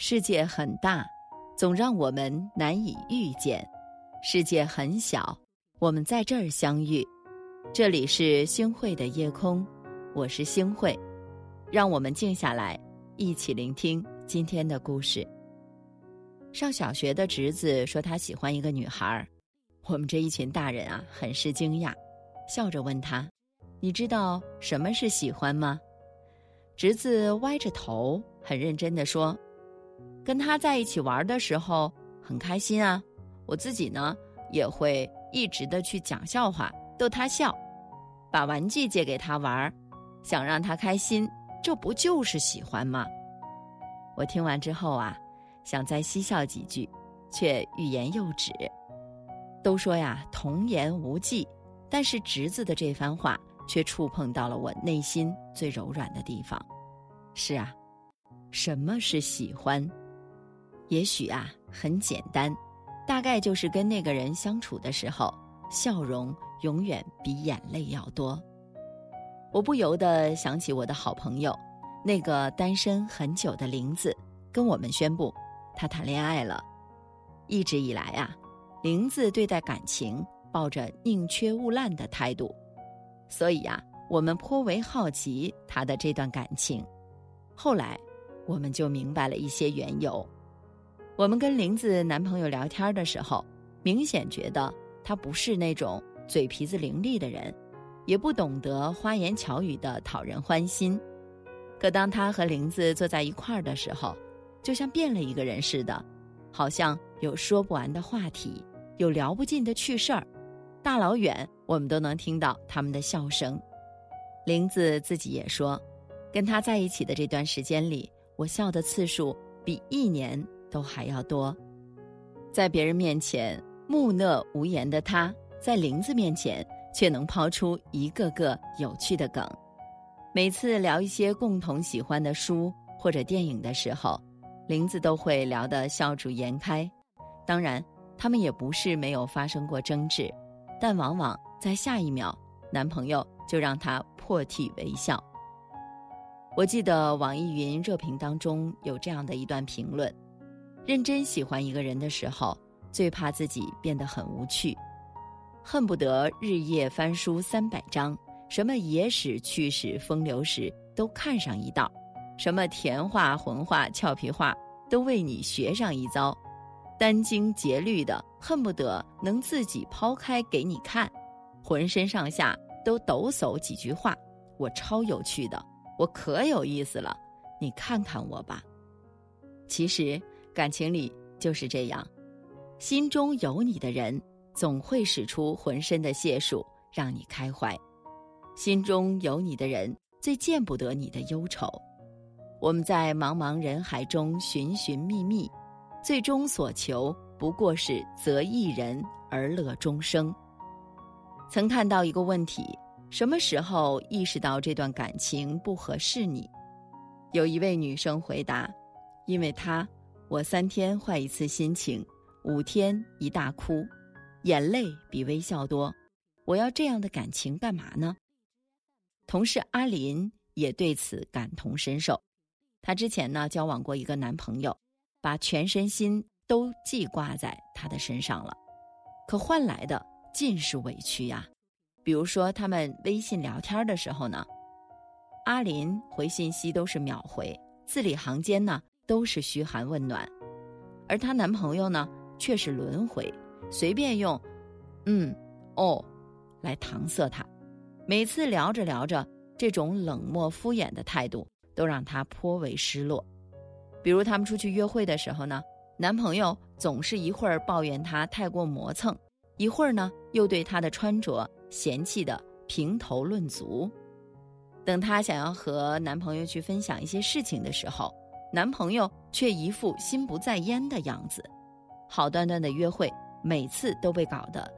世界很大，总让我们难以遇见；世界很小，我们在这儿相遇。这里是星汇的夜空，我是星汇，让我们静下来，一起聆听今天的故事。上小学的侄子说他喜欢一个女孩，我们这一群大人啊，很是惊讶，笑着问他：“你知道什么是喜欢吗？”侄子歪着头，很认真的说。跟他在一起玩的时候很开心啊，我自己呢也会一直的去讲笑话逗他笑，把玩具借给他玩，想让他开心，这不就是喜欢吗？我听完之后啊，想再嬉笑几句，却欲言又止。都说呀童言无忌，但是侄子的这番话却触碰到了我内心最柔软的地方。是啊，什么是喜欢？也许啊，很简单，大概就是跟那个人相处的时候，笑容永远比眼泪要多。我不由得想起我的好朋友，那个单身很久的林子，跟我们宣布，他谈恋爱了。一直以来啊，林子对待感情抱着宁缺毋滥的态度，所以呀，我们颇为好奇他的这段感情。后来，我们就明白了一些缘由。我们跟玲子男朋友聊天的时候，明显觉得他不是那种嘴皮子伶俐的人，也不懂得花言巧语的讨人欢心。可当他和玲子坐在一块儿的时候，就像变了一个人似的，好像有说不完的话题，有聊不尽的趣事儿，大老远我们都能听到他们的笑声。玲子自己也说，跟他在一起的这段时间里，我笑的次数比一年。都还要多，在别人面前木讷无言的他，在林子面前却能抛出一个个有趣的梗。每次聊一些共同喜欢的书或者电影的时候，林子都会聊得笑逐颜开。当然，他们也不是没有发生过争执，但往往在下一秒，男朋友就让他破涕为笑。我记得网易云热评当中有这样的一段评论。认真喜欢一个人的时候，最怕自己变得很无趣，恨不得日夜翻书三百章，什么野史、趣史、风流史都看上一道，什么甜话、浑话、俏皮话都为你学上一遭，殚精竭虑的恨不得能自己抛开给你看，浑身上下都抖擞几句话，我超有趣的，我可有意思了，你看看我吧。其实。感情里就是这样，心中有你的人，总会使出浑身的解数让你开怀；心中有你的人，最见不得你的忧愁。我们在茫茫人海中寻寻觅觅，最终所求不过是择一人而乐终生。曾看到一个问题：什么时候意识到这段感情不合适你？有一位女生回答：“因为他。”我三天坏一次心情，五天一大哭，眼泪比微笑多。我要这样的感情干嘛呢？同事阿林也对此感同身受。她之前呢交往过一个男朋友，把全身心都记挂在他的身上了，可换来的尽是委屈呀。比如说他们微信聊天的时候呢，阿林回信息都是秒回，字里行间呢。都是嘘寒问暖，而她男朋友呢，却是轮回，随便用“嗯”“哦”来搪塞她。每次聊着聊着，这种冷漠敷衍的态度都让她颇为失落。比如他们出去约会的时候呢，男朋友总是一会儿抱怨她太过磨蹭，一会儿呢又对她的穿着嫌弃的评头论足。等她想要和男朋友去分享一些事情的时候，男朋友却一副心不在焉的样子，好端端的约会，每次都被搞得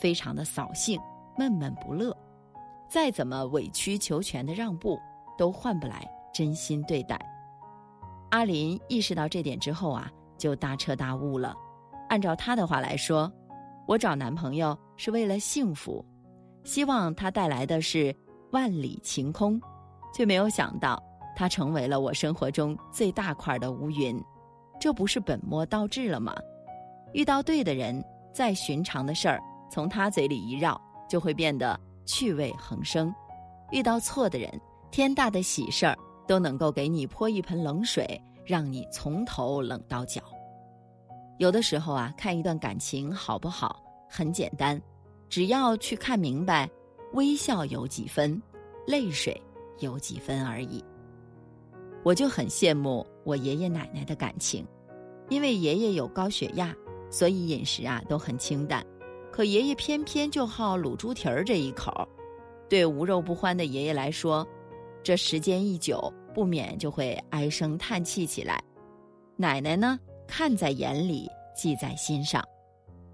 非常的扫兴、闷闷不乐。再怎么委曲求全的让步，都换不来真心对待。阿林意识到这点之后啊，就大彻大悟了。按照他的话来说，我找男朋友是为了幸福，希望他带来的是万里晴空，却没有想到。他成为了我生活中最大块的乌云，这不是本末倒置了吗？遇到对的人，再寻常的事儿，从他嘴里一绕，就会变得趣味横生；遇到错的人，天大的喜事儿都能够给你泼一盆冷水，让你从头冷到脚。有的时候啊，看一段感情好不好，很简单，只要去看明白，微笑有几分，泪水有几分而已。我就很羡慕我爷爷奶奶的感情，因为爷爷有高血压，所以饮食啊都很清淡，可爷爷偏偏就好卤猪蹄儿这一口。对无肉不欢的爷爷来说，这时间一久，不免就会唉声叹气起来。奶奶呢？看在眼里，记在心上。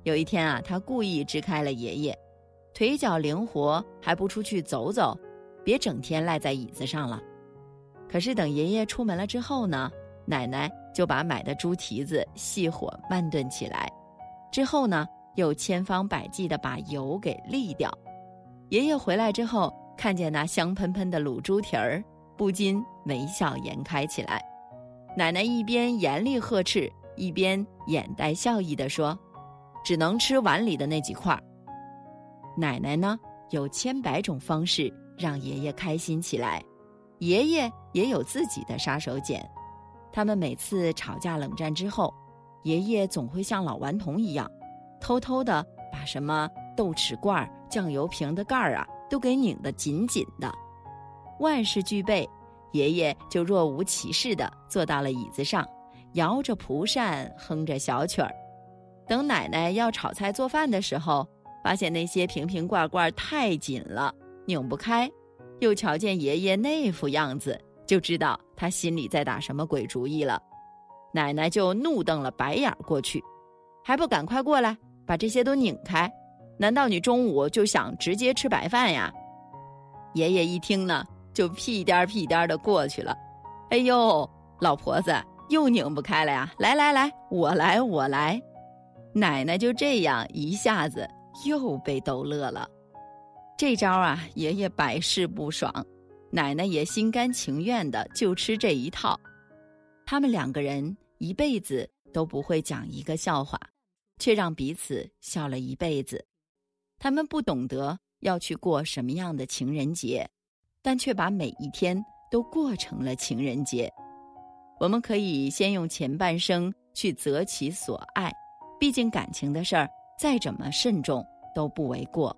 有一天啊，他故意支开了爷爷，腿脚灵活，还不出去走走，别整天赖在椅子上了。可是等爷爷出门了之后呢，奶奶就把买的猪蹄子细火慢炖起来，之后呢，又千方百计的把油给沥掉。爷爷回来之后，看见那香喷喷的卤猪蹄儿，不禁眉笑颜开起来。奶奶一边严厉呵斥。一边眼带笑意地说：“只能吃碗里的那几块。”奶奶呢，有千百种方式让爷爷开心起来，爷爷也有自己的杀手锏。他们每次吵架冷战之后，爷爷总会像老顽童一样，偷偷的把什么豆豉罐、酱油瓶的盖儿啊，都给拧得紧紧的。万事俱备，爷爷就若无其事的坐到了椅子上。摇着蒲扇，哼着小曲儿，等奶奶要炒菜做饭的时候，发现那些瓶瓶罐罐太紧了，拧不开。又瞧见爷爷那副样子，就知道他心里在打什么鬼主意了。奶奶就怒瞪了白眼过去，还不赶快过来把这些都拧开？难道你中午就想直接吃白饭呀？爷爷一听呢，就屁颠儿屁颠儿的过去了。哎呦，老婆子！又拧不开了呀！来来来，我来我来，奶奶就这样一下子又被逗乐了。这招啊，爷爷百试不爽，奶奶也心甘情愿的就吃这一套。他们两个人一辈子都不会讲一个笑话，却让彼此笑了一辈子。他们不懂得要去过什么样的情人节，但却把每一天都过成了情人节。我们可以先用前半生去择其所爱，毕竟感情的事儿再怎么慎重都不为过。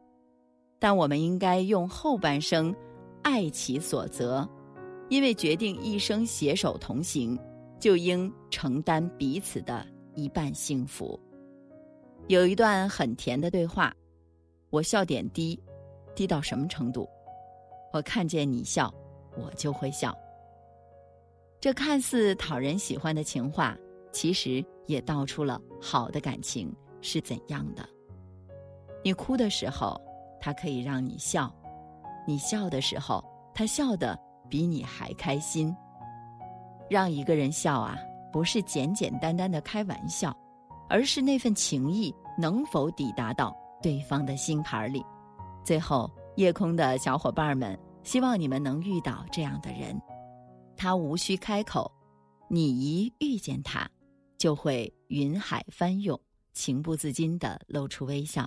但我们应该用后半生爱其所责，因为决定一生携手同行，就应承担彼此的一半幸福。有一段很甜的对话，我笑点低，低到什么程度？我看见你笑，我就会笑。这看似讨人喜欢的情话，其实也道出了好的感情是怎样的。你哭的时候，他可以让你笑；你笑的时候，他笑得比你还开心。让一个人笑啊，不是简简单单的开玩笑，而是那份情谊能否抵达到对方的心坎里。最后，夜空的小伙伴们，希望你们能遇到这样的人。他无需开口，你一遇见他，就会云海翻涌，情不自禁的露出微笑。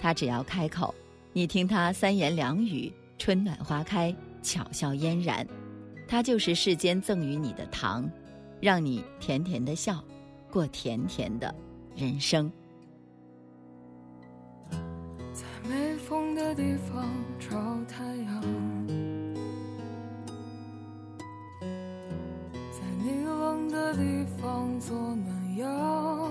他只要开口，你听他三言两语，春暖花开，巧笑嫣然。他就是世间赠予你的糖，让你甜甜的笑，过甜甜的人生。在没风的地方找太阳。在你冷的地方做暖阳，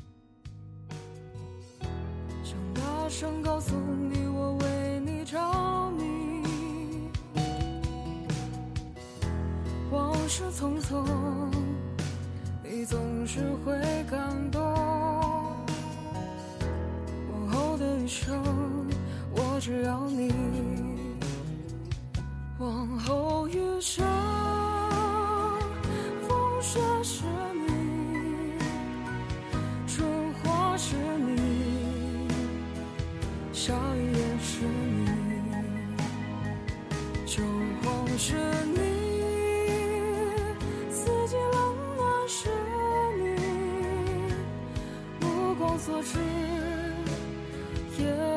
声告诉你，我为你着迷。往事匆匆，你总是会感动。往后的余生，我只要你。往后余生，风雪是你是你，四季冷暖是你，目光所至也。